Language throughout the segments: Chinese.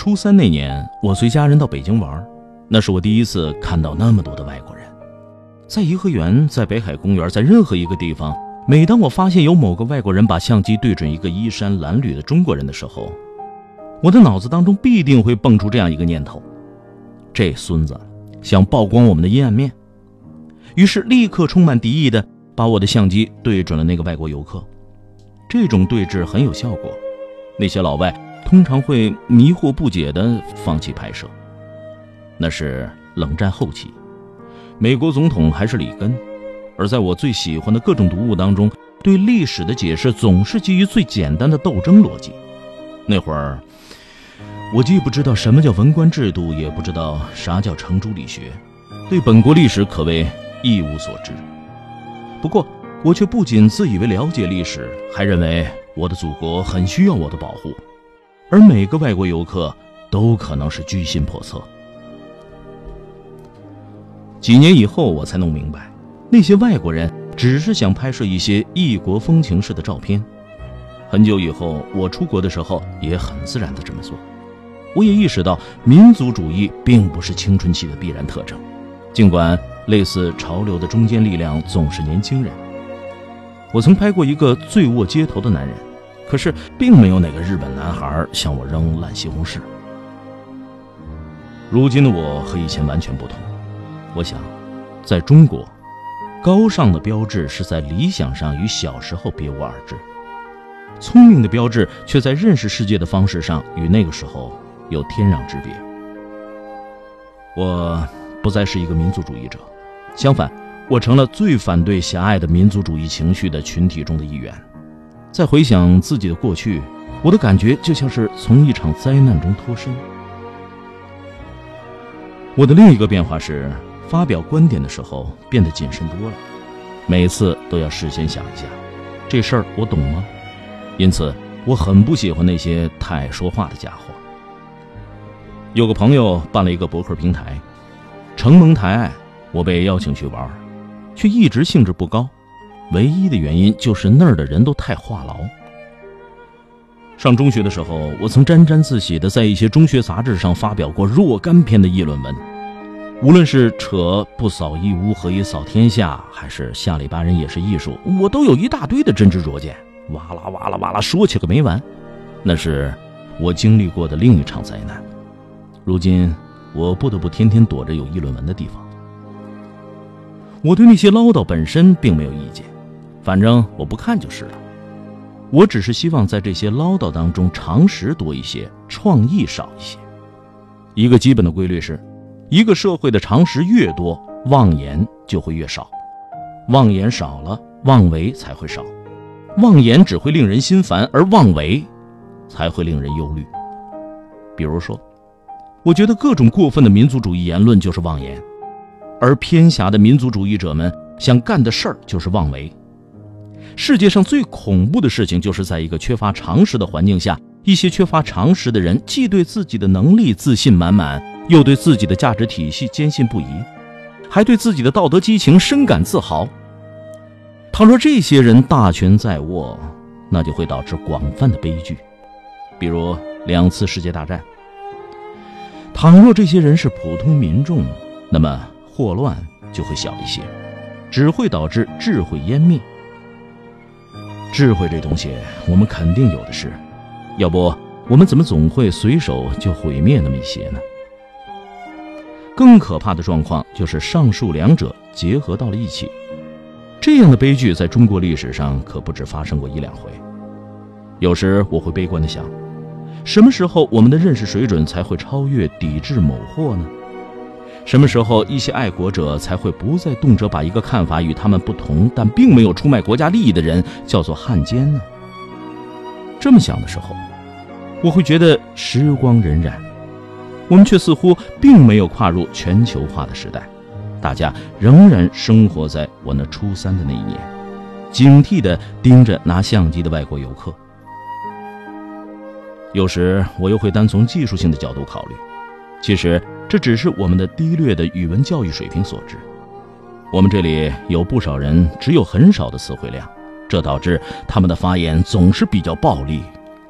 初三那年，我随家人到北京玩，那是我第一次看到那么多的外国人。在颐和园，在北海公园，在任何一个地方，每当我发现有某个外国人把相机对准一个衣衫褴褛的中国人的时候，我的脑子当中必定会蹦出这样一个念头：这孙子想曝光我们的阴暗面。于是，立刻充满敌意的把我的相机对准了那个外国游客。这种对峙很有效果，那些老外。通常会迷惑不解地放弃拍摄。那是冷战后期，美国总统还是里根，而在我最喜欢的各种读物当中，对历史的解释总是基于最简单的斗争逻辑。那会儿，我既不知道什么叫文官制度，也不知道啥叫程朱理学，对本国历史可谓一无所知。不过，我却不仅自以为了解历史，还认为我的祖国很需要我的保护。而每个外国游客都可能是居心叵测。几年以后，我才弄明白，那些外国人只是想拍摄一些异国风情式的照片。很久以后，我出国的时候也很自然的这么做。我也意识到，民族主义并不是青春期的必然特征，尽管类似潮流的中坚力量总是年轻人。我曾拍过一个醉卧街头的男人。可是，并没有哪个日本男孩向我扔烂西红柿。如今的我和以前完全不同。我想，在中国，高尚的标志是在理想上与小时候别无二致；聪明的标志却在认识世界的方式上与那个时候有天壤之别。我不再是一个民族主义者，相反，我成了最反对狭隘的民族主义情绪的群体中的一员。再回想自己的过去，我的感觉就像是从一场灾难中脱身。我的另一个变化是，发表观点的时候变得谨慎多了，每次都要事先想一下，这事儿我懂吗？因此，我很不喜欢那些太爱说话的家伙。有个朋友办了一个博客平台，承蒙抬爱，我被邀请去玩，却一直兴致不高。唯一的原因就是那儿的人都太话痨。上中学的时候，我曾沾沾自喜地在一些中学杂志上发表过若干篇的议论文，无论是扯“不扫一屋，何以扫天下”，还是“下里巴人也是艺术”，我都有一大堆的真知灼见，哇啦哇啦哇啦说起个没完。那是我经历过的另一场灾难。如今，我不得不天天躲着有议论文的地方。我对那些唠叨本身并没有意见。反正我不看就是了，我只是希望在这些唠叨当中，常识多一些，创意少一些。一个基本的规律是，一个社会的常识越多，妄言就会越少；妄言少了，妄为才会少。妄言只会令人心烦，而妄为才会令人忧虑。比如说，我觉得各种过分的民族主义言论就是妄言，而偏狭的民族主义者们想干的事儿就是妄为。世界上最恐怖的事情，就是在一个缺乏常识的环境下，一些缺乏常识的人，既对自己的能力自信满满，又对自己的价值体系坚信不疑，还对自己的道德激情深感自豪。倘若这些人大权在握，那就会导致广泛的悲剧，比如两次世界大战。倘若这些人是普通民众，那么祸乱就会小一些，只会导致智慧湮灭。智慧这东西，我们肯定有的是，要不我们怎么总会随手就毁灭那么一些呢？更可怕的状况就是上述两者结合到了一起，这样的悲剧在中国历史上可不止发生过一两回。有时我会悲观的想，什么时候我们的认识水准才会超越抵制某货呢？什么时候，一些爱国者才会不再动辄把一个看法与他们不同但并没有出卖国家利益的人叫做汉奸呢？这么想的时候，我会觉得时光荏苒。我们却似乎并没有跨入全球化的时代，大家仍然生活在我那初三的那一年，警惕地盯着拿相机的外国游客。有时我又会单从技术性的角度考虑，其实这只是我们的低劣的语文教育水平所致。我们这里有不少人只有很少的词汇量，这导致他们的发言总是比较暴力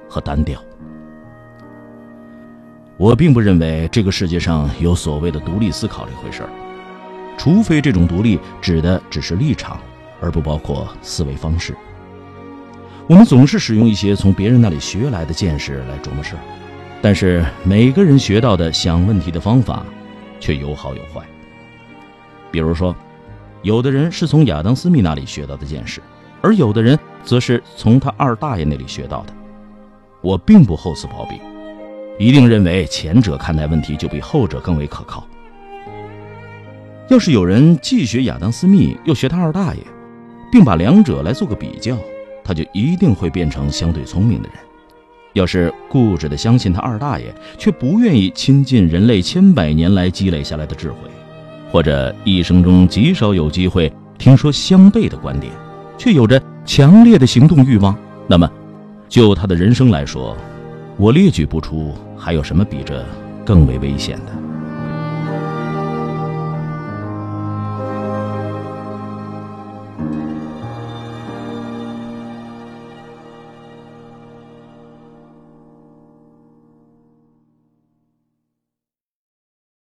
和单调。我并不认为这个世界上有所谓的独立思考这回事儿，除非这种独立指的只是立场，而不包括思维方式。我们总是使用一些从别人那里学来的见识来琢磨事儿，但是每个人学到的想问题的方法却有好有坏。比如说，有的人是从亚当·斯密那里学到的见识，而有的人则是从他二大爷那里学到的。我并不厚此薄彼。一定认为前者看待问题就比后者更为可靠。要是有人既学亚当·斯密，又学他二大爷，并把两者来做个比较，他就一定会变成相对聪明的人。要是固执地相信他二大爷，却不愿意亲近人类千百年来积累下来的智慧，或者一生中极少有机会听说相悖的观点，却有着强烈的行动欲望，那么，就他的人生来说，我列举不出。还有什么比这更为危险的？